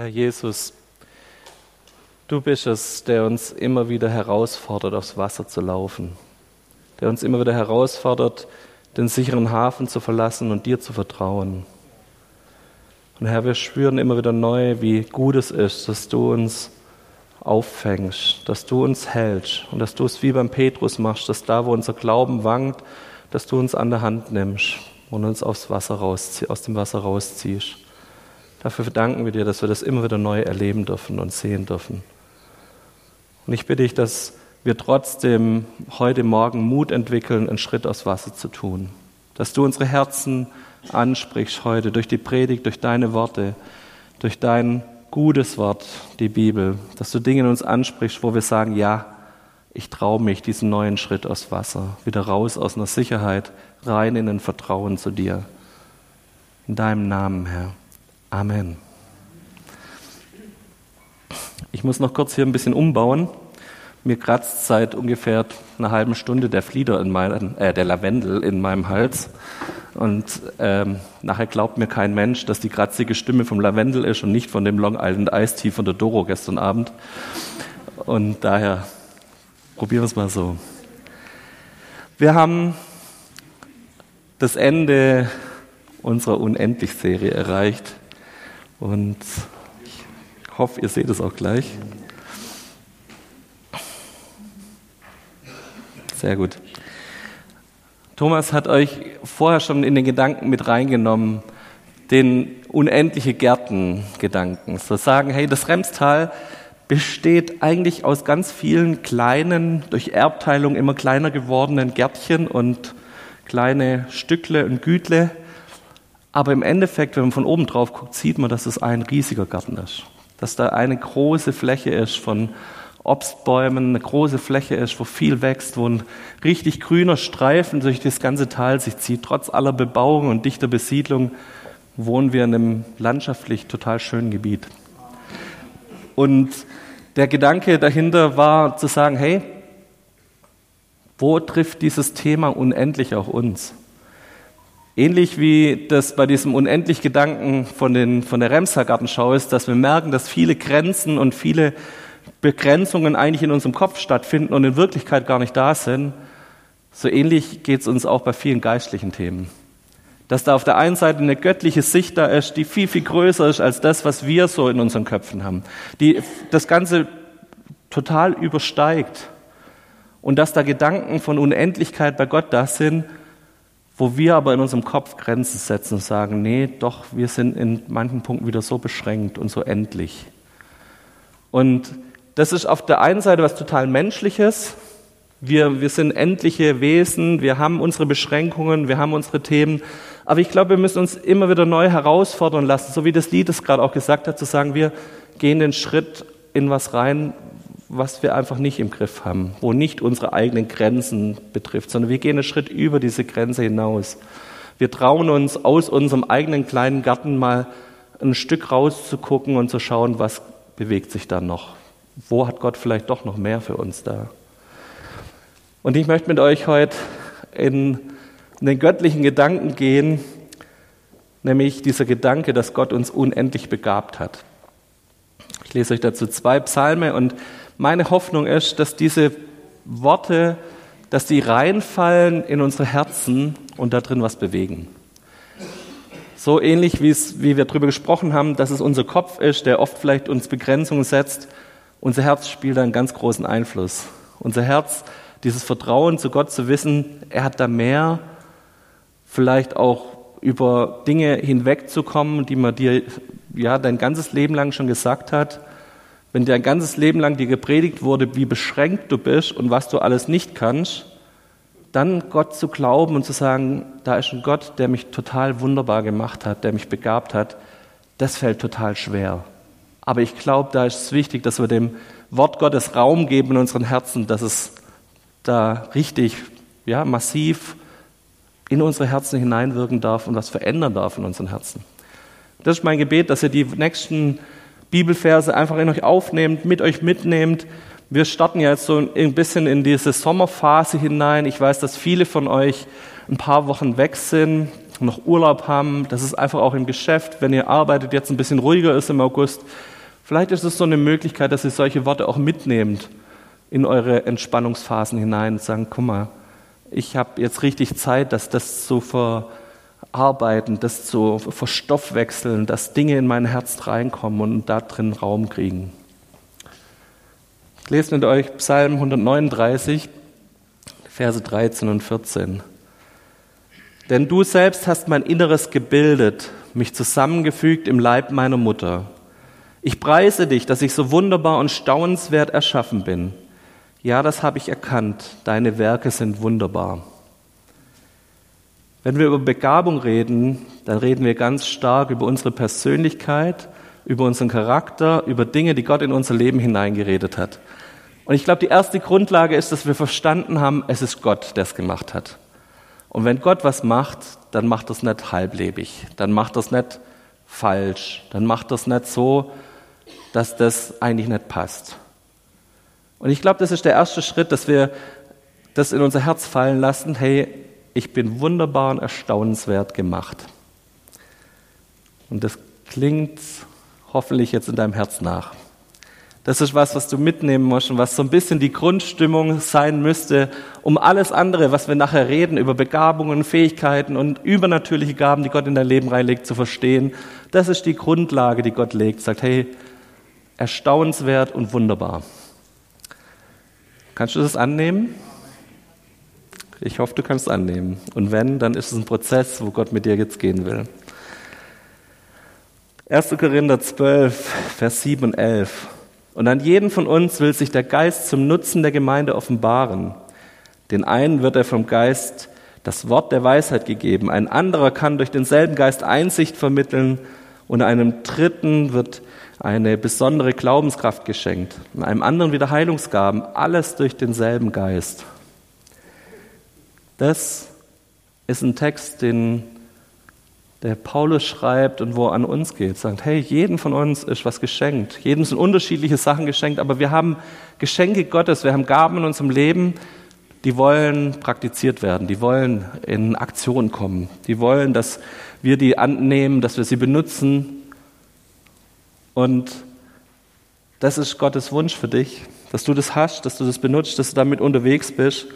Herr Jesus, du bist es, der uns immer wieder herausfordert, aufs Wasser zu laufen, der uns immer wieder herausfordert, den sicheren Hafen zu verlassen und dir zu vertrauen. Und Herr, wir spüren immer wieder neu, wie gut es ist, dass du uns auffängst, dass du uns hältst und dass du es wie beim Petrus machst, dass da, wo unser Glauben wankt, dass du uns an der Hand nimmst und uns aufs Wasser rauszie aus dem Wasser rausziehst. Dafür danken wir dir, dass wir das immer wieder neu erleben dürfen und sehen dürfen. Und ich bitte dich, dass wir trotzdem heute Morgen Mut entwickeln, einen Schritt aufs Wasser zu tun. Dass du unsere Herzen ansprichst heute durch die Predigt, durch deine Worte, durch dein gutes Wort, die Bibel. Dass du Dinge in uns ansprichst, wo wir sagen, ja, ich traue mich diesen neuen Schritt aufs Wasser, wieder raus aus einer Sicherheit, rein in ein Vertrauen zu dir. In deinem Namen, Herr. Amen. Ich muss noch kurz hier ein bisschen umbauen. Mir kratzt seit ungefähr einer halben Stunde der Flieder in meinem, äh, der Lavendel in meinem Hals. Und ähm, nachher glaubt mir kein Mensch, dass die kratzige Stimme vom Lavendel ist und nicht von dem Long Island Ice Tea von der Doro gestern Abend. Und daher probieren wir es mal so. Wir haben das Ende unserer Unendlich-Serie erreicht. Und ich hoffe, ihr seht es auch gleich. Sehr gut. Thomas hat euch vorher schon in den Gedanken mit reingenommen, den unendliche Gärten-Gedanken. So sagen, hey, das Remstal besteht eigentlich aus ganz vielen kleinen, durch Erbteilung immer kleiner gewordenen Gärtchen und kleine Stückle und Gütle. Aber im Endeffekt, wenn man von oben drauf guckt, sieht man, dass es ein riesiger Garten ist. Dass da eine große Fläche ist von Obstbäumen, eine große Fläche ist, wo viel wächst, wo ein richtig grüner Streifen durch das ganze Tal sich zieht. Trotz aller Bebauung und dichter Besiedlung wohnen wir in einem landschaftlich total schönen Gebiet. Und der Gedanke dahinter war zu sagen, hey, wo trifft dieses Thema unendlich auch uns? Ähnlich wie das bei diesem unendlich Gedanken von, den, von der Remser Gartenschau ist, dass wir merken, dass viele Grenzen und viele Begrenzungen eigentlich in unserem Kopf stattfinden und in Wirklichkeit gar nicht da sind, so ähnlich geht es uns auch bei vielen geistlichen Themen. Dass da auf der einen Seite eine göttliche Sicht da ist, die viel, viel größer ist als das, was wir so in unseren Köpfen haben, die das Ganze total übersteigt. Und dass da Gedanken von Unendlichkeit bei Gott da sind, wo wir aber in unserem Kopf Grenzen setzen und sagen, nee, doch, wir sind in manchen Punkten wieder so beschränkt und so endlich. Und das ist auf der einen Seite was total Menschliches. Wir, wir sind endliche Wesen, wir haben unsere Beschränkungen, wir haben unsere Themen. Aber ich glaube, wir müssen uns immer wieder neu herausfordern lassen, so wie das Lied es gerade auch gesagt hat, zu sagen, wir gehen den Schritt in was rein, was wir einfach nicht im Griff haben, wo nicht unsere eigenen Grenzen betrifft, sondern wir gehen einen Schritt über diese Grenze hinaus. Wir trauen uns aus unserem eigenen kleinen Garten mal ein Stück rauszugucken und zu schauen, was bewegt sich da noch. Wo hat Gott vielleicht doch noch mehr für uns da? Und ich möchte mit euch heute in den göttlichen Gedanken gehen, nämlich dieser Gedanke, dass Gott uns unendlich begabt hat. Ich lese euch dazu zwei Psalme und meine Hoffnung ist, dass diese Worte, dass die reinfallen in unsere Herzen und da drin was bewegen. So ähnlich wie, es, wie wir darüber gesprochen haben, dass es unser Kopf ist, der oft vielleicht uns Begrenzungen setzt. Unser Herz spielt da einen ganz großen Einfluss. Unser Herz, dieses Vertrauen zu Gott zu wissen, er hat da mehr, vielleicht auch über Dinge hinwegzukommen, die man dir ja dein ganzes Leben lang schon gesagt hat wenn dir ein ganzes Leben lang dir gepredigt wurde, wie beschränkt du bist und was du alles nicht kannst, dann Gott zu glauben und zu sagen, da ist ein Gott, der mich total wunderbar gemacht hat, der mich begabt hat, das fällt total schwer. Aber ich glaube, da ist es wichtig, dass wir dem Wort Gottes Raum geben in unseren Herzen, dass es da richtig, ja, massiv in unsere Herzen hineinwirken darf und was verändern darf in unseren Herzen. Das ist mein Gebet, dass ihr die nächsten Bibelverse einfach in euch aufnehmt, mit euch mitnehmt. Wir starten ja jetzt so ein bisschen in diese Sommerphase hinein. Ich weiß, dass viele von euch ein paar Wochen weg sind. noch Urlaub haben, dass es einfach auch im Geschäft, wenn ihr arbeitet, jetzt ein bisschen ruhiger ist im August. Vielleicht ist es so eine Möglichkeit, dass ihr solche Worte auch mitnehmt in eure Entspannungsphasen hinein und sagen, guck mal, ich habe jetzt richtig Zeit, dass das zu verarbeiten, das zu verstoffwechseln, dass Dinge in mein Herz reinkommen und da drin Raum kriegen. Ich lese mit euch Psalm 139, Verse 13 und 14. Denn du selbst hast mein Inneres gebildet, mich zusammengefügt im Leib meiner Mutter. Ich preise dich, dass ich so wunderbar und staunenswert erschaffen bin. Ja, das habe ich erkannt. Deine Werke sind wunderbar. Wenn wir über Begabung reden, dann reden wir ganz stark über unsere Persönlichkeit, über unseren Charakter, über Dinge, die Gott in unser Leben hineingeredet hat. Und ich glaube, die erste Grundlage ist, dass wir verstanden haben, es ist Gott, der es gemacht hat. Und wenn Gott was macht, dann macht das nicht halblebig, dann macht das nicht falsch, dann macht das nicht so, dass das eigentlich nicht passt. Und ich glaube, das ist der erste Schritt, dass wir das in unser Herz fallen lassen, hey, ich bin wunderbar und erstaunenswert gemacht. Und das klingt hoffentlich jetzt in deinem Herz nach. Das ist was, was du mitnehmen musst und was so ein bisschen die Grundstimmung sein müsste, um alles andere, was wir nachher reden, über Begabungen, Fähigkeiten und übernatürliche Gaben, die Gott in dein Leben reinlegt, zu verstehen. Das ist die Grundlage, die Gott legt. Sagt, hey, erstaunenswert und wunderbar. Kannst du das annehmen? Ich hoffe, du kannst annehmen. Und wenn, dann ist es ein Prozess, wo Gott mit dir jetzt gehen will. 1. Korinther 12, Vers 7 und 11. Und an jeden von uns will sich der Geist zum Nutzen der Gemeinde offenbaren. Den einen wird er vom Geist das Wort der Weisheit gegeben, ein anderer kann durch denselben Geist Einsicht vermitteln und einem dritten wird eine besondere Glaubenskraft geschenkt und einem anderen wieder Heilungsgaben, alles durch denselben Geist. Das ist ein Text, den der Paulus schreibt und wo er an uns geht. Sagt, hey, jeden von uns ist was geschenkt. Jedem sind unterschiedliche Sachen geschenkt, aber wir haben Geschenke Gottes, wir haben Gaben in unserem Leben, die wollen praktiziert werden, die wollen in Aktion kommen, die wollen, dass wir die annehmen, dass wir sie benutzen, und das ist Gottes Wunsch für dich, dass du das hast, dass du das benutzt, dass du damit unterwegs bist.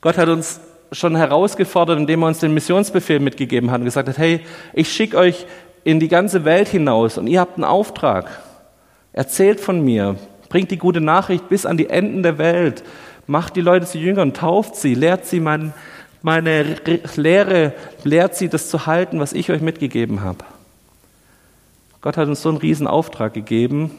Gott hat uns schon herausgefordert, indem er uns den Missionsbefehl mitgegeben hat und gesagt hat, hey, ich schicke euch in die ganze Welt hinaus und ihr habt einen Auftrag. Erzählt von mir, bringt die gute Nachricht bis an die Enden der Welt, macht die Leute zu Jüngern, tauft sie, lehrt sie mein, meine Lehre, lehrt sie das zu halten, was ich euch mitgegeben habe. Gott hat uns so einen riesen Auftrag gegeben.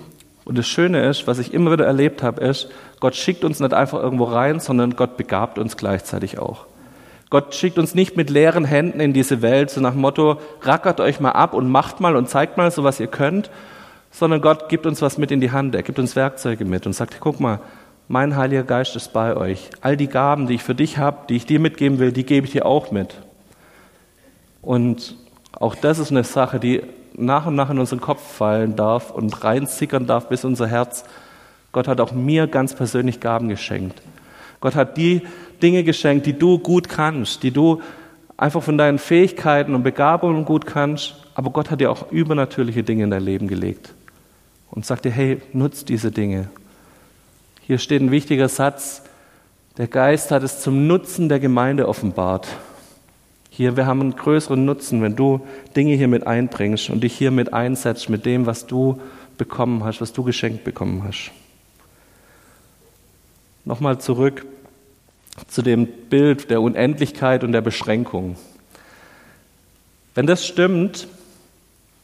Und das Schöne ist, was ich immer wieder erlebt habe, ist, Gott schickt uns nicht einfach irgendwo rein, sondern Gott begabt uns gleichzeitig auch. Gott schickt uns nicht mit leeren Händen in diese Welt, so nach Motto, rackert euch mal ab und macht mal und zeigt mal so, was ihr könnt, sondern Gott gibt uns was mit in die Hand. Er gibt uns Werkzeuge mit und sagt, guck mal, mein Heiliger Geist ist bei euch. All die Gaben, die ich für dich habe, die ich dir mitgeben will, die gebe ich dir auch mit. Und auch das ist eine Sache, die nach und nach in unseren Kopf fallen darf und reinzickern darf bis unser Herz. Gott hat auch mir ganz persönlich Gaben geschenkt. Gott hat die Dinge geschenkt, die du gut kannst, die du einfach von deinen Fähigkeiten und Begabungen gut kannst. Aber Gott hat dir auch übernatürliche Dinge in dein Leben gelegt und sagt dir, hey, nutz diese Dinge. Hier steht ein wichtiger Satz. Der Geist hat es zum Nutzen der Gemeinde offenbart. Hier, wir haben einen größeren Nutzen, wenn du Dinge hier mit einbringst und dich hier mit einsetzt mit dem, was du bekommen hast, was du geschenkt bekommen hast. Nochmal zurück zu dem Bild der Unendlichkeit und der Beschränkung. Wenn das stimmt,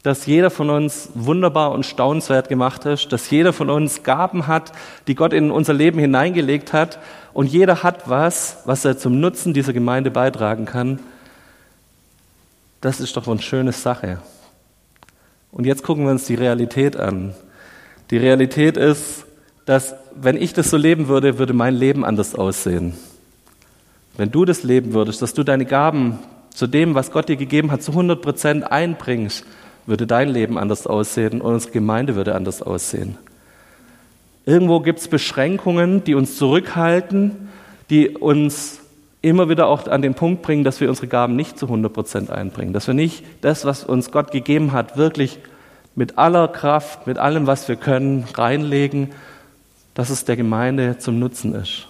dass jeder von uns wunderbar und staunenswert gemacht ist, dass jeder von uns Gaben hat, die Gott in unser Leben hineingelegt hat und jeder hat was, was er zum Nutzen dieser Gemeinde beitragen kann, das ist doch eine schöne Sache. Und jetzt gucken wir uns die Realität an. Die Realität ist, dass wenn ich das so leben würde, würde mein Leben anders aussehen. Wenn du das leben würdest, dass du deine Gaben zu dem, was Gott dir gegeben hat, zu 100 Prozent einbringst, würde dein Leben anders aussehen und unsere Gemeinde würde anders aussehen. Irgendwo gibt es Beschränkungen, die uns zurückhalten, die uns immer wieder auch an den Punkt bringen, dass wir unsere Gaben nicht zu 100 Prozent einbringen, dass wir nicht das, was uns Gott gegeben hat, wirklich mit aller Kraft, mit allem, was wir können, reinlegen, dass es der Gemeinde zum Nutzen ist.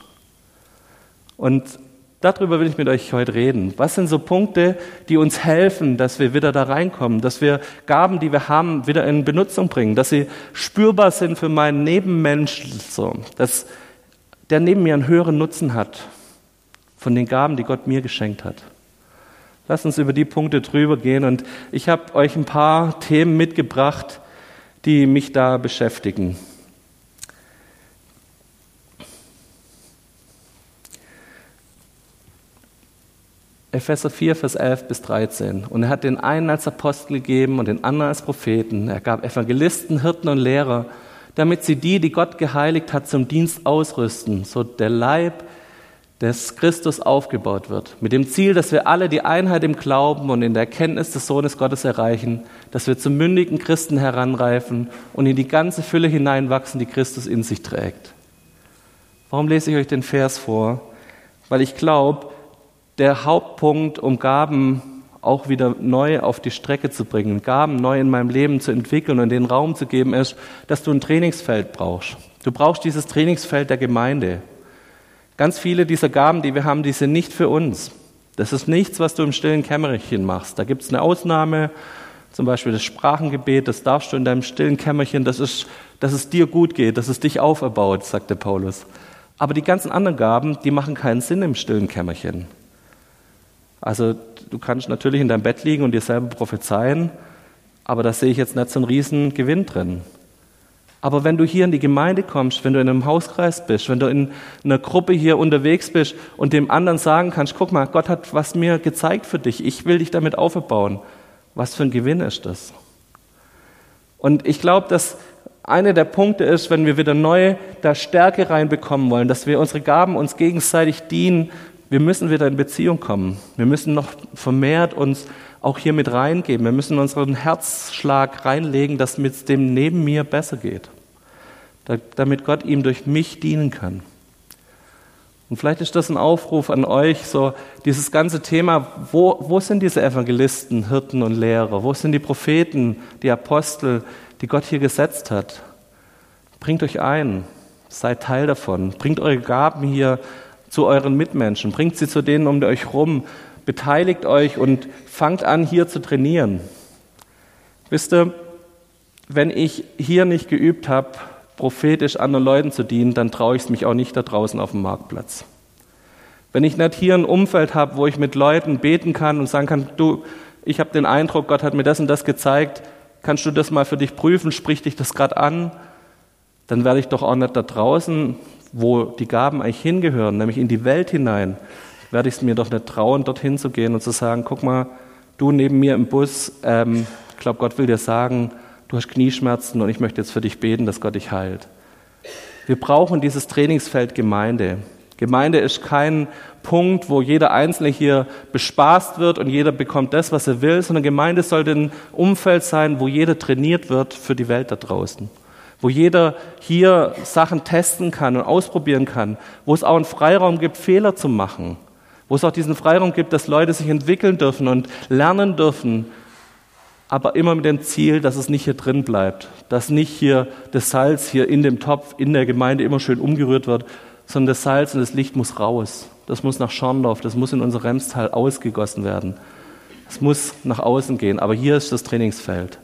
Und darüber will ich mit euch heute reden. Was sind so Punkte, die uns helfen, dass wir wieder da reinkommen, dass wir Gaben, die wir haben, wieder in Benutzung bringen, dass sie spürbar sind für meinen Nebenmensch, so, dass der neben mir einen höheren Nutzen hat von den Gaben, die Gott mir geschenkt hat. Lasst uns über die Punkte drüber gehen und ich habe euch ein paar Themen mitgebracht, die mich da beschäftigen. Epheser 4, Vers 11 bis 13. Und er hat den einen als Apostel gegeben und den anderen als Propheten. Er gab Evangelisten, Hirten und Lehrer, damit sie die, die Gott geheiligt hat, zum Dienst ausrüsten, so der Leib des Christus aufgebaut wird. Mit dem Ziel, dass wir alle die Einheit im Glauben und in der Erkenntnis des Sohnes Gottes erreichen, dass wir zum mündigen Christen heranreifen und in die ganze Fülle hineinwachsen, die Christus in sich trägt. Warum lese ich euch den Vers vor? Weil ich glaube, der Hauptpunkt, um Gaben auch wieder neu auf die Strecke zu bringen, Gaben neu in meinem Leben zu entwickeln und den Raum zu geben, ist, dass du ein Trainingsfeld brauchst. Du brauchst dieses Trainingsfeld der Gemeinde. Ganz viele dieser Gaben, die wir haben, die sind nicht für uns. Das ist nichts, was du im stillen Kämmerchen machst. Da gibt es eine Ausnahme, zum Beispiel das Sprachengebet, das darfst du in deinem stillen Kämmerchen, das ist, dass es dir gut geht, dass es dich auferbaut, sagte Paulus. Aber die ganzen anderen Gaben, die machen keinen Sinn im stillen Kämmerchen. Also du kannst natürlich in deinem Bett liegen und dir selber prophezeien, aber da sehe ich jetzt nicht so einen riesen Gewinn drin. Aber wenn du hier in die Gemeinde kommst, wenn du in einem Hauskreis bist, wenn du in einer Gruppe hier unterwegs bist und dem anderen sagen kannst, guck mal, Gott hat was mir gezeigt für dich, ich will dich damit aufbauen, was für ein Gewinn ist das? Und ich glaube, dass einer der Punkte ist, wenn wir wieder neu da Stärke reinbekommen wollen, dass wir unsere Gaben uns gegenseitig dienen, wir müssen wieder in Beziehung kommen. Wir müssen noch vermehrt uns auch hier mit reingeben. Wir müssen unseren Herzschlag reinlegen, dass es dem neben mir besser geht. Damit Gott ihm durch mich dienen kann. Und vielleicht ist das ein Aufruf an euch, so dieses ganze Thema, wo, wo sind diese Evangelisten, Hirten und Lehrer? Wo sind die Propheten, die Apostel, die Gott hier gesetzt hat? Bringt euch ein, seid Teil davon, bringt eure Gaben hier zu euren Mitmenschen, bringt sie zu denen um euch rum, beteiligt euch und fangt an, hier zu trainieren. Wisst ihr, wenn ich hier nicht geübt habe, prophetisch anderen Leuten zu dienen, dann traue ich es mich auch nicht da draußen auf dem Marktplatz. Wenn ich nicht hier ein Umfeld habe, wo ich mit Leuten beten kann und sagen kann, du, ich habe den Eindruck, Gott hat mir das und das gezeigt, kannst du das mal für dich prüfen, sprich dich das gerade an, dann werde ich doch auch nicht da draußen wo die Gaben eigentlich hingehören, nämlich in die Welt hinein, werde ich es mir doch nicht trauen, dorthin zu gehen und zu sagen, guck mal, du neben mir im Bus, ähm, ich glaube, Gott will dir sagen, du hast Knieschmerzen und ich möchte jetzt für dich beten, dass Gott dich heilt. Wir brauchen dieses Trainingsfeld Gemeinde. Gemeinde ist kein Punkt, wo jeder Einzelne hier bespaßt wird und jeder bekommt das, was er will, sondern Gemeinde sollte ein Umfeld sein, wo jeder trainiert wird für die Welt da draußen wo jeder hier Sachen testen kann und ausprobieren kann, wo es auch einen Freiraum gibt, Fehler zu machen, wo es auch diesen Freiraum gibt, dass Leute sich entwickeln dürfen und lernen dürfen, aber immer mit dem Ziel, dass es nicht hier drin bleibt, dass nicht hier das Salz hier in dem Topf in der Gemeinde immer schön umgerührt wird, sondern das Salz und das Licht muss raus. Das muss nach Schorndorf, das muss in unser Remstal ausgegossen werden. Es muss nach außen gehen, aber hier ist das Trainingsfeld.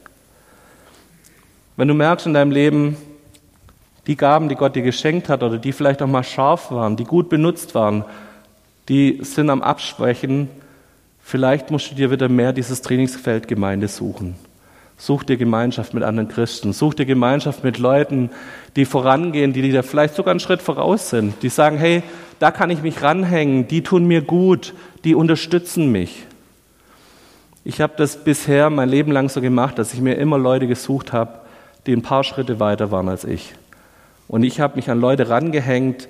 Wenn du merkst in deinem Leben, die Gaben, die Gott dir geschenkt hat oder die vielleicht auch mal scharf waren, die gut benutzt waren, die sind am Abschwächen, vielleicht musst du dir wieder mehr dieses Trainingsfeld Gemeinde suchen. Such dir Gemeinschaft mit anderen Christen. Such dir Gemeinschaft mit Leuten, die vorangehen, die dir vielleicht sogar einen Schritt voraus sind. Die sagen, hey, da kann ich mich ranhängen, die tun mir gut, die unterstützen mich. Ich habe das bisher mein Leben lang so gemacht, dass ich mir immer Leute gesucht habe, die ein paar Schritte weiter waren als ich. Und ich habe mich an Leute rangehängt,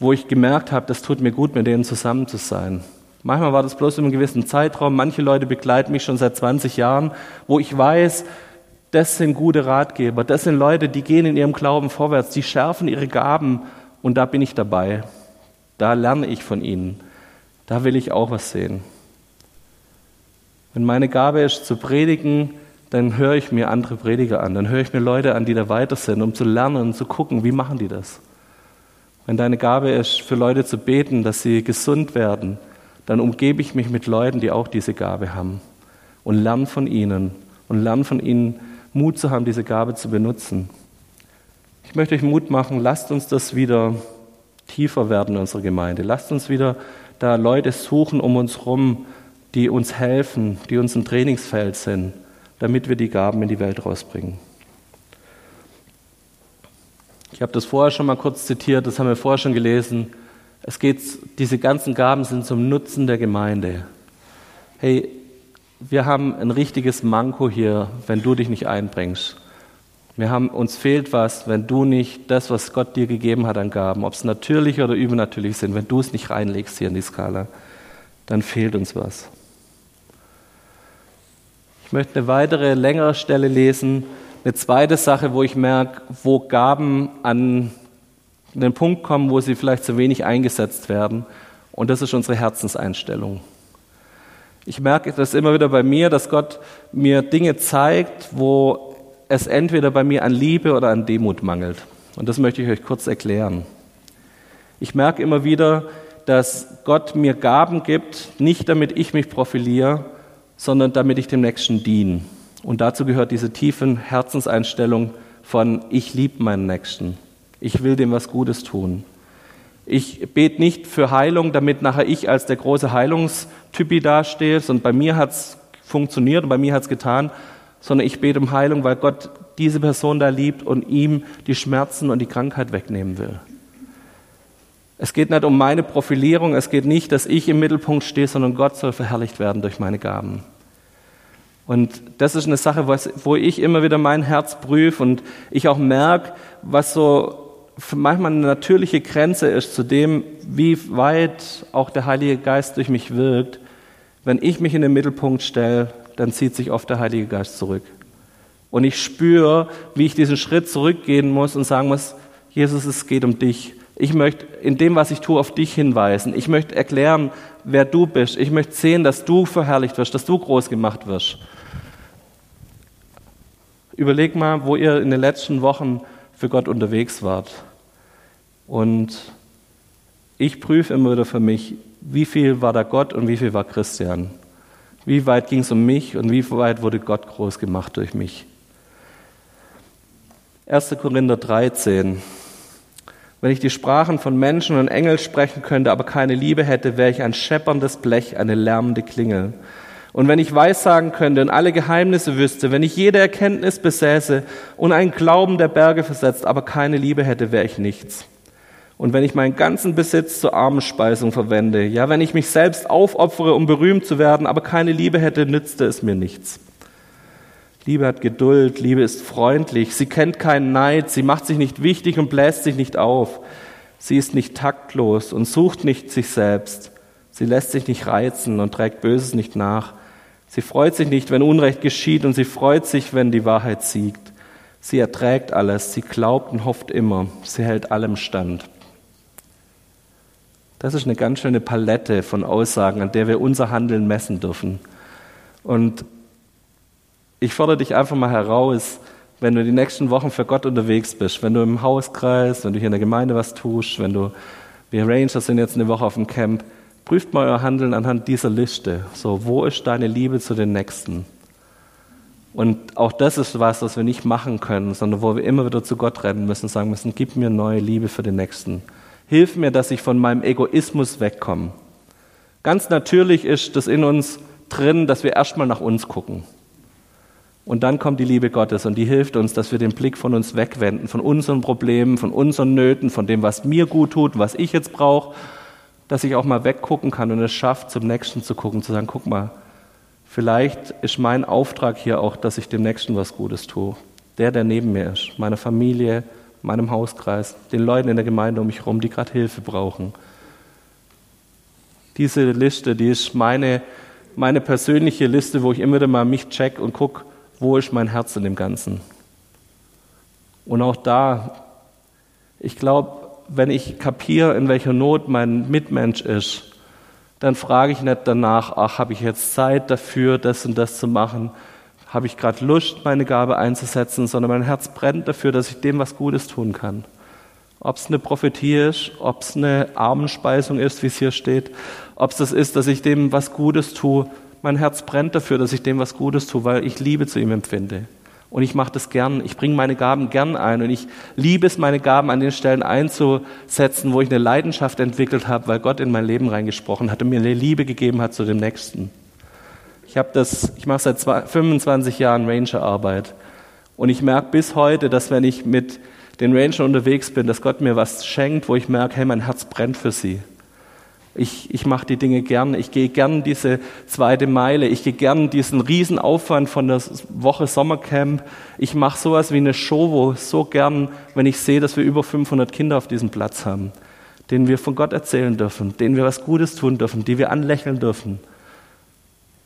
wo ich gemerkt habe, das tut mir gut, mit denen zusammen zu sein. Manchmal war das bloß in einem gewissen Zeitraum. Manche Leute begleiten mich schon seit 20 Jahren, wo ich weiß, das sind gute Ratgeber. Das sind Leute, die gehen in ihrem Glauben vorwärts, die schärfen ihre Gaben und da bin ich dabei. Da lerne ich von ihnen. Da will ich auch was sehen. Wenn meine Gabe ist zu predigen, dann höre ich mir andere Prediger an, dann höre ich mir Leute an, die da weiter sind, um zu lernen und zu gucken, wie machen die das. Wenn deine Gabe ist, für Leute zu beten, dass sie gesund werden, dann umgebe ich mich mit Leuten, die auch diese Gabe haben und lerne von ihnen und lerne von ihnen Mut zu haben, diese Gabe zu benutzen. Ich möchte euch Mut machen, lasst uns das wieder tiefer werden in unserer Gemeinde. Lasst uns wieder da Leute suchen um uns herum, die uns helfen, die uns ein Trainingsfeld sind, damit wir die Gaben in die Welt rausbringen. Ich habe das vorher schon mal kurz zitiert, das haben wir vorher schon gelesen. Es geht, diese ganzen Gaben sind zum Nutzen der Gemeinde. Hey, wir haben ein richtiges Manko hier, wenn du dich nicht einbringst. Wir haben, uns fehlt was, wenn du nicht das, was Gott dir gegeben hat an Gaben, ob es natürlich oder übernatürlich sind, wenn du es nicht reinlegst hier in die Skala, dann fehlt uns was. Ich möchte eine weitere, längere Stelle lesen. Eine zweite Sache, wo ich merke, wo Gaben an den Punkt kommen, wo sie vielleicht zu wenig eingesetzt werden. Und das ist unsere Herzenseinstellung. Ich merke das immer wieder bei mir, dass Gott mir Dinge zeigt, wo es entweder bei mir an Liebe oder an Demut mangelt. Und das möchte ich euch kurz erklären. Ich merke immer wieder, dass Gott mir Gaben gibt, nicht damit ich mich profiliere, sondern damit ich dem Nächsten diene. Und dazu gehört diese tiefen Herzenseinstellung von ich liebe meinen Nächsten. Ich will dem was Gutes tun. Ich bete nicht für Heilung, damit nachher ich als der große Heilungstypi dastehe, sondern bei mir hat es funktioniert und bei mir hat es getan, sondern ich bete um Heilung, weil Gott diese Person da liebt und ihm die Schmerzen und die Krankheit wegnehmen will. Es geht nicht um meine Profilierung, es geht nicht, dass ich im Mittelpunkt stehe, sondern Gott soll verherrlicht werden durch meine Gaben. Und das ist eine Sache, wo ich immer wieder mein Herz prüfe und ich auch merke, was so manchmal eine natürliche Grenze ist zu dem, wie weit auch der Heilige Geist durch mich wirkt. Wenn ich mich in den Mittelpunkt stelle, dann zieht sich oft der Heilige Geist zurück. Und ich spüre, wie ich diesen Schritt zurückgehen muss und sagen muss, Jesus, es geht um dich. Ich möchte in dem, was ich tue, auf dich hinweisen. Ich möchte erklären, wer du bist. Ich möchte sehen, dass du verherrlicht wirst, dass du groß gemacht wirst. Überleg mal, wo ihr in den letzten Wochen für Gott unterwegs wart. Und ich prüfe immer wieder für mich, wie viel war da Gott und wie viel war Christian. Wie weit ging es um mich und wie weit wurde Gott groß gemacht durch mich. 1. Korinther 13. Wenn ich die Sprachen von Menschen und Engeln sprechen könnte, aber keine Liebe hätte, wäre ich ein schepperndes Blech, eine lärmende Klingel. Und wenn ich weissagen könnte und alle Geheimnisse wüsste, wenn ich jede Erkenntnis besäße und einen Glauben der Berge versetzt, aber keine Liebe hätte, wäre ich nichts. Und wenn ich meinen ganzen Besitz zur Armenspeisung verwende, ja, wenn ich mich selbst aufopfere, um berühmt zu werden, aber keine Liebe hätte, nützte es mir nichts. Liebe hat Geduld, Liebe ist freundlich, sie kennt keinen Neid, sie macht sich nicht wichtig und bläst sich nicht auf. Sie ist nicht taktlos und sucht nicht sich selbst. Sie lässt sich nicht reizen und trägt Böses nicht nach. Sie freut sich nicht, wenn Unrecht geschieht und sie freut sich, wenn die Wahrheit siegt. Sie erträgt alles, sie glaubt und hofft immer, sie hält allem stand. Das ist eine ganz schöne Palette von Aussagen, an der wir unser Handeln messen dürfen. Und ich fordere dich einfach mal heraus, wenn du die nächsten Wochen für Gott unterwegs bist, wenn du im Hauskreis, wenn du hier in der Gemeinde was tust, wenn du, wir Rangers sind jetzt eine Woche auf dem Camp, prüft mal euer Handeln anhand dieser Liste. So, wo ist deine Liebe zu den Nächsten? Und auch das ist was, was wir nicht machen können, sondern wo wir immer wieder zu Gott rennen müssen sagen müssen, gib mir neue Liebe für den Nächsten. Hilf mir, dass ich von meinem Egoismus wegkomme. Ganz natürlich ist das in uns drin, dass wir erstmal nach uns gucken. Und dann kommt die Liebe Gottes und die hilft uns, dass wir den Blick von uns wegwenden, von unseren Problemen, von unseren Nöten, von dem, was mir gut tut, was ich jetzt brauche, dass ich auch mal weggucken kann und es schafft, zum Nächsten zu gucken, zu sagen, guck mal, vielleicht ist mein Auftrag hier auch, dass ich dem Nächsten was Gutes tue. Der, der neben mir ist, meiner Familie, meinem Hauskreis, den Leuten in der Gemeinde um mich herum, die gerade Hilfe brauchen. Diese Liste, die ist meine, meine persönliche Liste, wo ich immer wieder mal mich check und gucke, wo ist mein Herz in dem Ganzen. Und auch da, ich glaube, wenn ich kapiere, in welcher Not mein Mitmensch ist, dann frage ich nicht danach, ach, habe ich jetzt Zeit dafür, das und das zu machen? Habe ich gerade Lust, meine Gabe einzusetzen, sondern mein Herz brennt dafür, dass ich dem was Gutes tun kann. Ob es eine Prophetie ist, ob es eine Armenspeisung ist, wie es hier steht, ob es das ist, dass ich dem was Gutes tue. Mein Herz brennt dafür, dass ich dem was Gutes tue, weil ich Liebe zu ihm empfinde. Und ich mache das gern. Ich bringe meine Gaben gern ein. Und ich liebe es, meine Gaben an den Stellen einzusetzen, wo ich eine Leidenschaft entwickelt habe, weil Gott in mein Leben reingesprochen hat und mir eine Liebe gegeben hat zu dem Nächsten. Ich habe das, ich mache seit 25 Jahren Rangerarbeit. Und ich merke bis heute, dass wenn ich mit den Ranger unterwegs bin, dass Gott mir was schenkt, wo ich merke, hey, mein Herz brennt für sie. Ich, ich mache die Dinge gern. Ich gehe gern diese zweite Meile. Ich gehe gern diesen Riesenaufwand von der Woche Sommercamp. Ich mache sowas wie eine Show, wo so gern, wenn ich sehe, dass wir über 500 Kinder auf diesem Platz haben, denen wir von Gott erzählen dürfen, denen wir was Gutes tun dürfen, die wir anlächeln dürfen.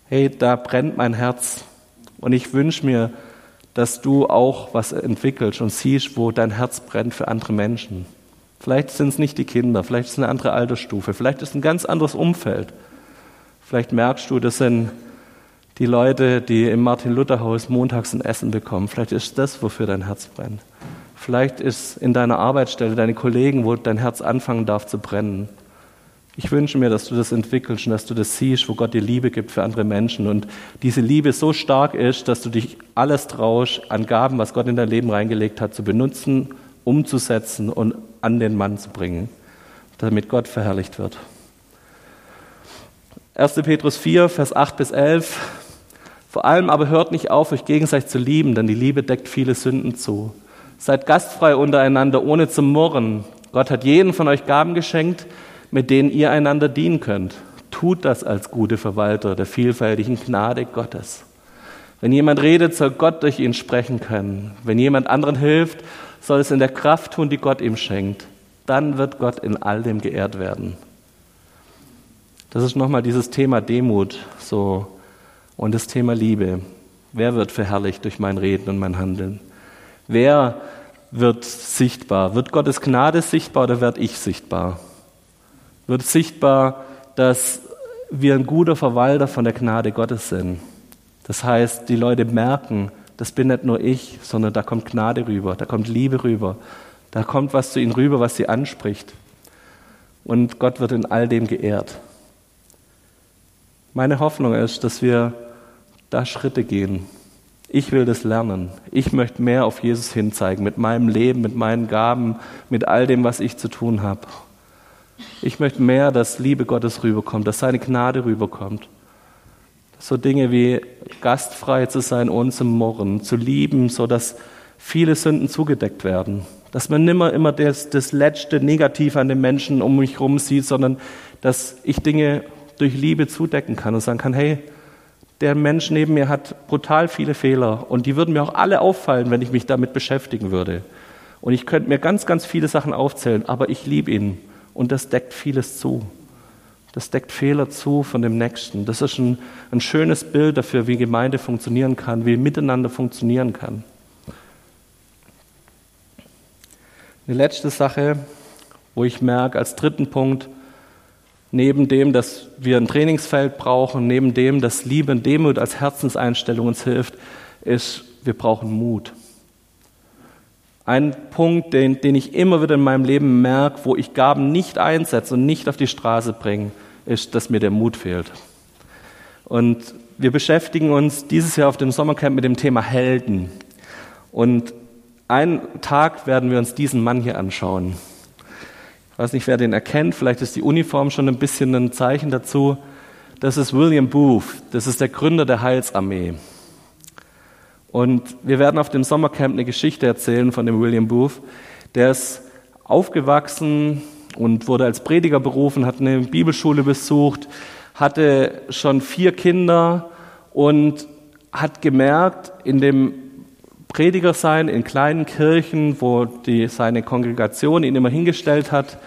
Hey, da brennt mein Herz. Und ich wünsche mir, dass du auch was entwickelst und siehst, wo dein Herz brennt für andere Menschen. Vielleicht sind es nicht die Kinder, vielleicht ist es eine andere Altersstufe, vielleicht ist es ein ganz anderes Umfeld. Vielleicht merkst du, das sind die Leute, die im Martin-Luther-Haus montags ein Essen bekommen. Vielleicht ist das, wofür dein Herz brennt. Vielleicht ist in deiner Arbeitsstelle deine Kollegen, wo dein Herz anfangen darf zu brennen. Ich wünsche mir, dass du das entwickelst und dass du das siehst, wo Gott dir Liebe gibt für andere Menschen und diese Liebe so stark ist, dass du dich alles traust, an Gaben, was Gott in dein Leben reingelegt hat, zu benutzen, umzusetzen und an den Mann zu bringen, damit Gott verherrlicht wird. 1. Petrus 4, Vers 8 bis 11. Vor allem aber hört nicht auf, euch gegenseitig zu lieben, denn die Liebe deckt viele Sünden zu. Seid gastfrei untereinander, ohne zu murren. Gott hat jeden von euch Gaben geschenkt, mit denen ihr einander dienen könnt. Tut das als gute Verwalter der vielfältigen Gnade Gottes. Wenn jemand redet, soll Gott durch ihn sprechen können. Wenn jemand anderen hilft, soll es in der Kraft tun, die Gott ihm schenkt. Dann wird Gott in all dem geehrt werden. Das ist nochmal dieses Thema Demut so und das Thema Liebe. Wer wird verherrlicht durch mein Reden und mein Handeln? Wer wird sichtbar? Wird Gottes Gnade sichtbar oder werde ich sichtbar? Wird sichtbar, dass wir ein guter Verwalter von der Gnade Gottes sind? Das heißt, die Leute merken, das bin nicht nur ich, sondern da kommt Gnade rüber, da kommt Liebe rüber, da kommt was zu ihnen rüber, was sie anspricht. Und Gott wird in all dem geehrt. Meine Hoffnung ist, dass wir da Schritte gehen. Ich will das lernen. Ich möchte mehr auf Jesus hinzeigen, mit meinem Leben, mit meinen Gaben, mit all dem, was ich zu tun habe. Ich möchte mehr, dass Liebe Gottes rüberkommt, dass seine Gnade rüberkommt. So Dinge wie gastfrei zu sein, ohne zu murren, zu lieben, so dass viele Sünden zugedeckt werden. Dass man nimmer immer das, das letzte Negativ an den Menschen um mich herum sieht, sondern dass ich Dinge durch Liebe zudecken kann und sagen kann, hey, der Mensch neben mir hat brutal viele Fehler und die würden mir auch alle auffallen, wenn ich mich damit beschäftigen würde. Und ich könnte mir ganz, ganz viele Sachen aufzählen, aber ich liebe ihn und das deckt vieles zu. Das deckt Fehler zu von dem Nächsten. Das ist ein, ein schönes Bild dafür, wie Gemeinde funktionieren kann, wie miteinander funktionieren kann. Eine letzte Sache, wo ich merke, als dritten Punkt, neben dem, dass wir ein Trainingsfeld brauchen, neben dem, dass Liebe und Demut als Herzenseinstellung uns hilft, ist, wir brauchen Mut. Ein Punkt, den, den ich immer wieder in meinem Leben merke, wo ich Gaben nicht einsetze und nicht auf die Straße bringe, ist, dass mir der Mut fehlt. Und wir beschäftigen uns dieses Jahr auf dem Sommercamp mit dem Thema Helden. Und einen Tag werden wir uns diesen Mann hier anschauen. Ich weiß nicht, wer den erkennt, vielleicht ist die Uniform schon ein bisschen ein Zeichen dazu. Das ist William Booth, das ist der Gründer der Heilsarmee. Und wir werden auf dem Sommercamp eine Geschichte erzählen von dem William Booth. Der ist aufgewachsen und wurde als Prediger berufen, hat eine Bibelschule besucht, hatte schon vier Kinder und hat gemerkt, in dem Prediger sein in kleinen Kirchen, wo die, seine Kongregation ihn immer hingestellt hat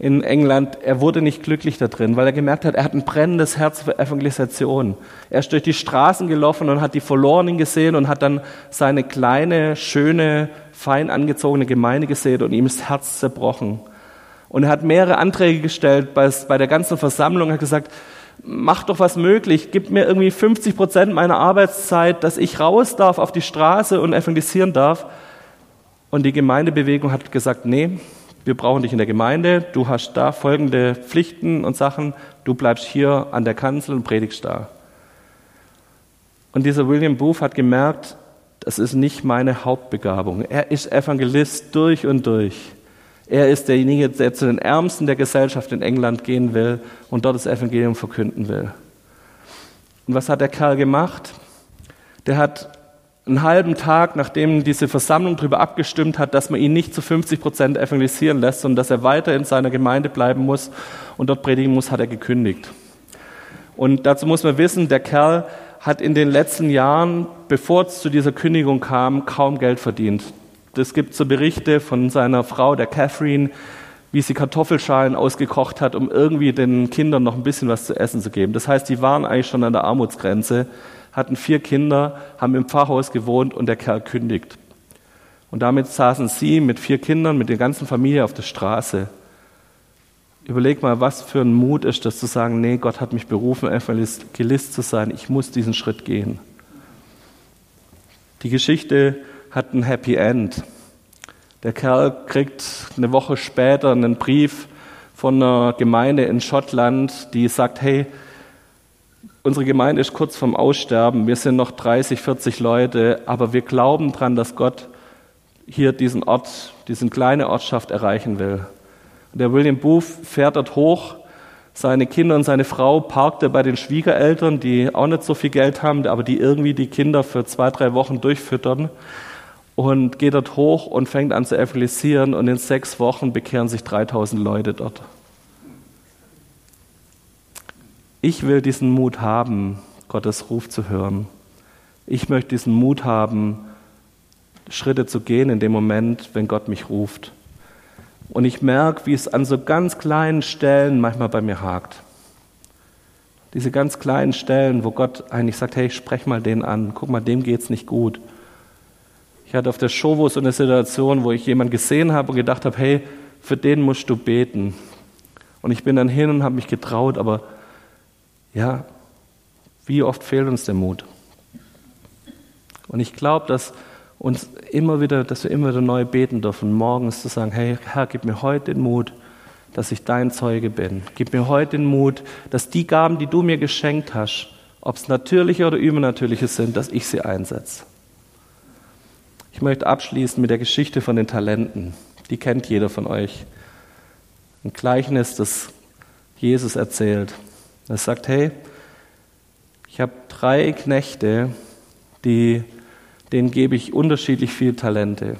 in England, er wurde nicht glücklich da drin, weil er gemerkt hat, er hat ein brennendes Herz für Evangelisation. Er ist durch die Straßen gelaufen und hat die Verlorenen gesehen und hat dann seine kleine, schöne, fein angezogene Gemeinde gesehen und ihm ist das Herz zerbrochen. Und er hat mehrere Anträge gestellt bei, bei der ganzen Versammlung, er hat gesagt, mach doch was möglich, gib mir irgendwie 50 Prozent meiner Arbeitszeit, dass ich raus darf auf die Straße und evangelisieren darf. Und die Gemeindebewegung hat gesagt, nee, wir brauchen dich in der Gemeinde, du hast da folgende Pflichten und Sachen, du bleibst hier an der Kanzel und predigst da. Und dieser William Booth hat gemerkt, das ist nicht meine Hauptbegabung. Er ist Evangelist durch und durch. Er ist derjenige, der zu den Ärmsten der Gesellschaft in England gehen will und dort das Evangelium verkünden will. Und was hat der Kerl gemacht? Der hat einen halben Tag, nachdem diese Versammlung darüber abgestimmt hat, dass man ihn nicht zu 50 Prozent evangelisieren lässt, sondern dass er weiter in seiner Gemeinde bleiben muss und dort predigen muss, hat er gekündigt. Und dazu muss man wissen, der Kerl hat in den letzten Jahren, bevor es zu dieser Kündigung kam, kaum Geld verdient. Es gibt so Berichte von seiner Frau, der Catherine, wie sie Kartoffelschalen ausgekocht hat, um irgendwie den Kindern noch ein bisschen was zu essen zu geben. Das heißt, die waren eigentlich schon an der Armutsgrenze, hatten vier Kinder, haben im Pfarrhaus gewohnt und der Kerl kündigt. Und damit saßen sie mit vier Kindern, mit der ganzen Familie auf der Straße. Überleg mal, was für ein Mut ist das zu sagen, nee, Gott hat mich berufen, Evangelist zu sein, ich muss diesen Schritt gehen. Die Geschichte hat ein Happy End. Der Kerl kriegt eine Woche später einen Brief von einer Gemeinde in Schottland, die sagt, hey, unsere Gemeinde ist kurz vorm Aussterben, wir sind noch 30, 40 Leute, aber wir glauben daran, dass Gott hier diesen Ort, diese kleine Ortschaft erreichen will. Der William Booth fährt dort hoch, seine Kinder und seine Frau parkt er bei den Schwiegereltern, die auch nicht so viel Geld haben, aber die irgendwie die Kinder für zwei, drei Wochen durchfüttern und geht dort hoch und fängt an zu evangelisieren und in sechs Wochen bekehren sich 3000 Leute dort. Ich will diesen Mut haben, Gottes Ruf zu hören. Ich möchte diesen Mut haben, Schritte zu gehen in dem Moment, wenn Gott mich ruft. Und ich merke, wie es an so ganz kleinen Stellen manchmal bei mir hakt. Diese ganz kleinen Stellen, wo Gott eigentlich sagt, hey, sprech mal den an, guck mal, dem geht's nicht gut. Ich hatte auf der Show so eine Situation, wo ich jemanden gesehen habe und gedacht habe, hey, für den musst du beten. Und ich bin dann hin und habe mich getraut, aber ja, wie oft fehlt uns der Mut? Und ich glaube, dass uns immer wieder, dass wir immer wieder neu beten dürfen, morgens zu sagen, hey Herr, gib mir heute den Mut, dass ich dein Zeuge bin. Gib mir heute den Mut, dass die Gaben, die du mir geschenkt hast, ob es natürliche oder übernatürliche sind, dass ich sie einsetze. Ich möchte abschließen mit der Geschichte von den Talenten. Die kennt jeder von euch. Ein Gleichnis, das Jesus erzählt. Er sagt, hey, ich habe drei Knechte, die, denen gebe ich unterschiedlich viel Talente.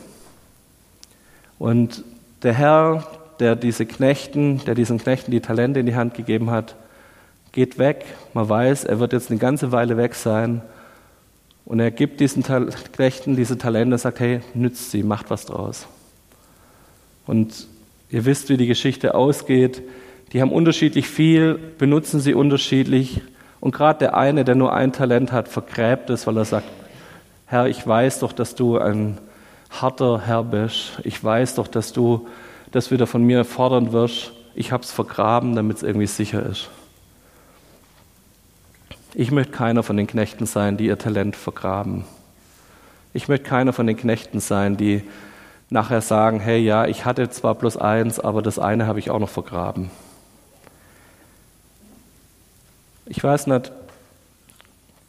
Und der Herr, der diese Knechten, der diesen Knechten die Talente in die Hand gegeben hat, geht weg. Man weiß, er wird jetzt eine ganze Weile weg sein. Und er gibt diesen Knechten diese Talente und sagt, hey, nützt sie, macht was draus. Und ihr wisst, wie die Geschichte ausgeht. Die haben unterschiedlich viel, benutzen sie unterschiedlich. Und gerade der eine, der nur ein Talent hat, vergräbt es, weil er sagt, Herr, ich weiß doch, dass du ein harter Herr bist. Ich weiß doch, dass du das wieder von mir fordern wirst. Ich habe es vergraben, damit es irgendwie sicher ist. Ich möchte keiner von den Knechten sein, die ihr Talent vergraben. Ich möchte keiner von den Knechten sein, die nachher sagen, hey ja, ich hatte zwar bloß eins, aber das eine habe ich auch noch vergraben. Ich weiß nicht,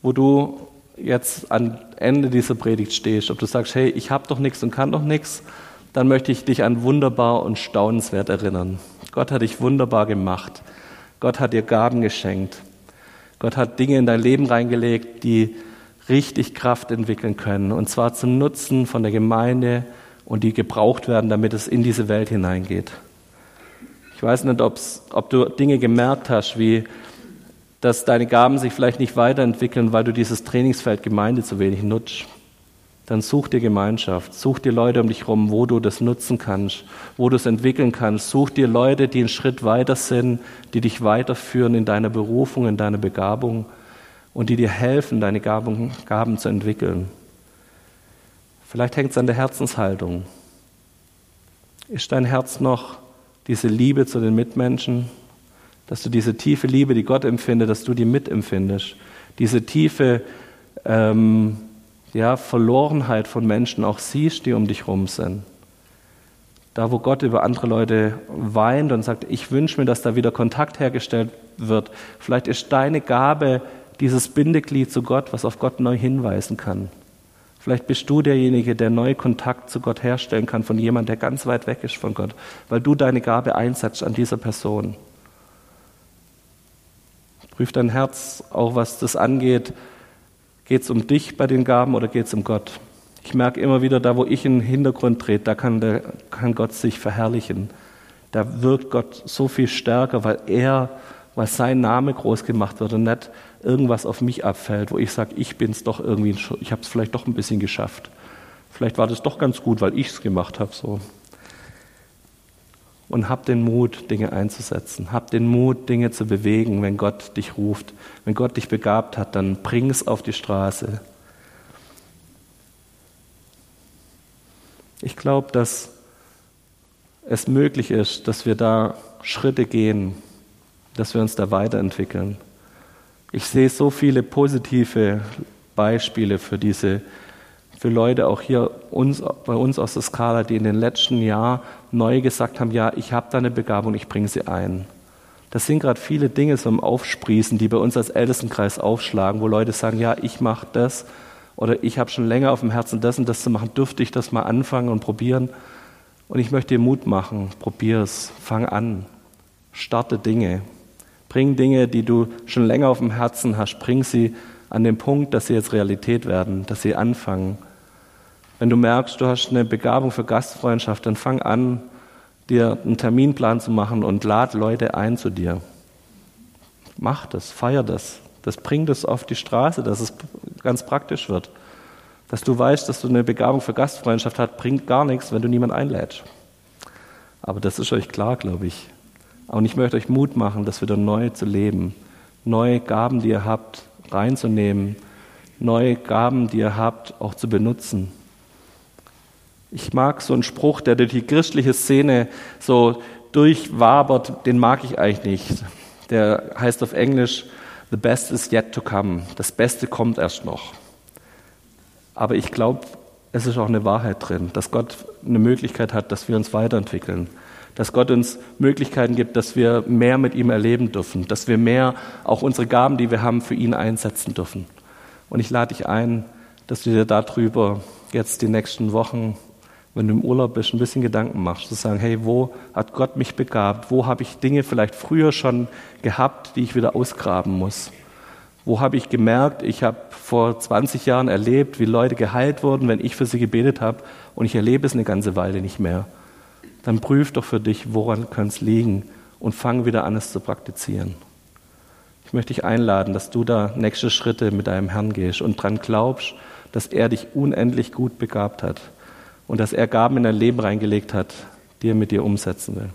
wo du jetzt am Ende dieser Predigt stehst, ob du sagst, hey, ich habe doch nichts und kann doch nichts, dann möchte ich dich an wunderbar und staunenswert erinnern. Gott hat dich wunderbar gemacht. Gott hat dir Gaben geschenkt. Gott hat Dinge in dein Leben reingelegt, die richtig Kraft entwickeln können. Und zwar zum Nutzen von der Gemeinde und die gebraucht werden, damit es in diese Welt hineingeht. Ich weiß nicht, ob du Dinge gemerkt hast, wie dass deine Gaben sich vielleicht nicht weiterentwickeln, weil du dieses Trainingsfeld Gemeinde zu wenig nutzt dann such dir Gemeinschaft, such dir Leute um dich herum, wo du das nutzen kannst, wo du es entwickeln kannst. Such dir Leute, die einen Schritt weiter sind, die dich weiterführen in deiner Berufung, in deiner Begabung und die dir helfen, deine Gaben, Gaben zu entwickeln. Vielleicht hängt es an der Herzenshaltung. Ist dein Herz noch diese Liebe zu den Mitmenschen, dass du diese tiefe Liebe, die Gott empfindet, dass du die mitempfindest, diese tiefe ähm, ja, Verlorenheit von Menschen auch siehst, die um dich rum sind. Da, wo Gott über andere Leute weint und sagt, ich wünsche mir, dass da wieder Kontakt hergestellt wird. Vielleicht ist deine Gabe dieses Bindeglied zu Gott, was auf Gott neu hinweisen kann. Vielleicht bist du derjenige, der neu Kontakt zu Gott herstellen kann von jemandem, der ganz weit weg ist von Gott, weil du deine Gabe einsetzt an dieser Person. Prüf dein Herz, auch was das angeht. Geht es um dich bei den Gaben oder geht es um Gott? Ich merke immer wieder, da wo ich in den Hintergrund trete, da kann, der, kann Gott sich verherrlichen. Da wirkt Gott so viel stärker, weil er, weil sein Name groß gemacht wird und nicht irgendwas auf mich abfällt, wo ich sage, ich bin es doch irgendwie, ich habe es vielleicht doch ein bisschen geschafft. Vielleicht war das doch ganz gut, weil ich es gemacht habe. So. Und hab den Mut, Dinge einzusetzen. Hab den Mut, Dinge zu bewegen, wenn Gott dich ruft. Wenn Gott dich begabt hat, dann bring es auf die Straße. Ich glaube, dass es möglich ist, dass wir da Schritte gehen, dass wir uns da weiterentwickeln. Ich sehe so viele positive Beispiele für diese, für Leute auch hier uns, bei uns aus der Skala, die in den letzten Jahren neu gesagt haben, ja, ich habe da eine Begabung, ich bringe sie ein. Das sind gerade viele Dinge so im Aufsprießen, die bei uns als Ältestenkreis aufschlagen, wo Leute sagen, ja, ich mache das oder ich habe schon länger auf dem Herzen, das und das zu machen, dürfte ich das mal anfangen und probieren. Und ich möchte dir Mut machen, probier es, fang an, starte Dinge, bring Dinge, die du schon länger auf dem Herzen hast, bring sie an den Punkt, dass sie jetzt Realität werden, dass sie anfangen. Wenn du merkst, du hast eine Begabung für Gastfreundschaft, dann fang an, dir einen Terminplan zu machen und lad Leute ein zu dir. Mach das, feier das. Das bringt es auf die Straße, dass es ganz praktisch wird. Dass du weißt, dass du eine Begabung für Gastfreundschaft hast, bringt gar nichts, wenn du niemanden einlädst. Aber das ist euch klar, glaube ich. Und ich möchte euch Mut machen, das wieder neu zu leben. Neue Gaben, die ihr habt, reinzunehmen. Neue Gaben, die ihr habt, auch zu benutzen. Ich mag so einen Spruch, der durch die christliche Szene so durchwabert, den mag ich eigentlich nicht. Der heißt auf Englisch, The best is yet to come. Das Beste kommt erst noch. Aber ich glaube, es ist auch eine Wahrheit drin, dass Gott eine Möglichkeit hat, dass wir uns weiterentwickeln. Dass Gott uns Möglichkeiten gibt, dass wir mehr mit ihm erleben dürfen. Dass wir mehr auch unsere Gaben, die wir haben, für ihn einsetzen dürfen. Und ich lade dich ein, dass du dir darüber jetzt die nächsten Wochen, wenn du im Urlaub bist, ein bisschen Gedanken machst. Zu sagen, hey, wo hat Gott mich begabt? Wo habe ich Dinge vielleicht früher schon gehabt, die ich wieder ausgraben muss? Wo habe ich gemerkt, ich habe vor 20 Jahren erlebt, wie Leute geheilt wurden, wenn ich für sie gebetet habe und ich erlebe es eine ganze Weile nicht mehr. Dann prüf doch für dich, woran könnte es liegen und fang wieder an, es zu praktizieren. Ich möchte dich einladen, dass du da nächste Schritte mit deinem Herrn gehst und dran glaubst, dass er dich unendlich gut begabt hat und dass er Gaben in dein Leben reingelegt hat, die er mit dir umsetzen will.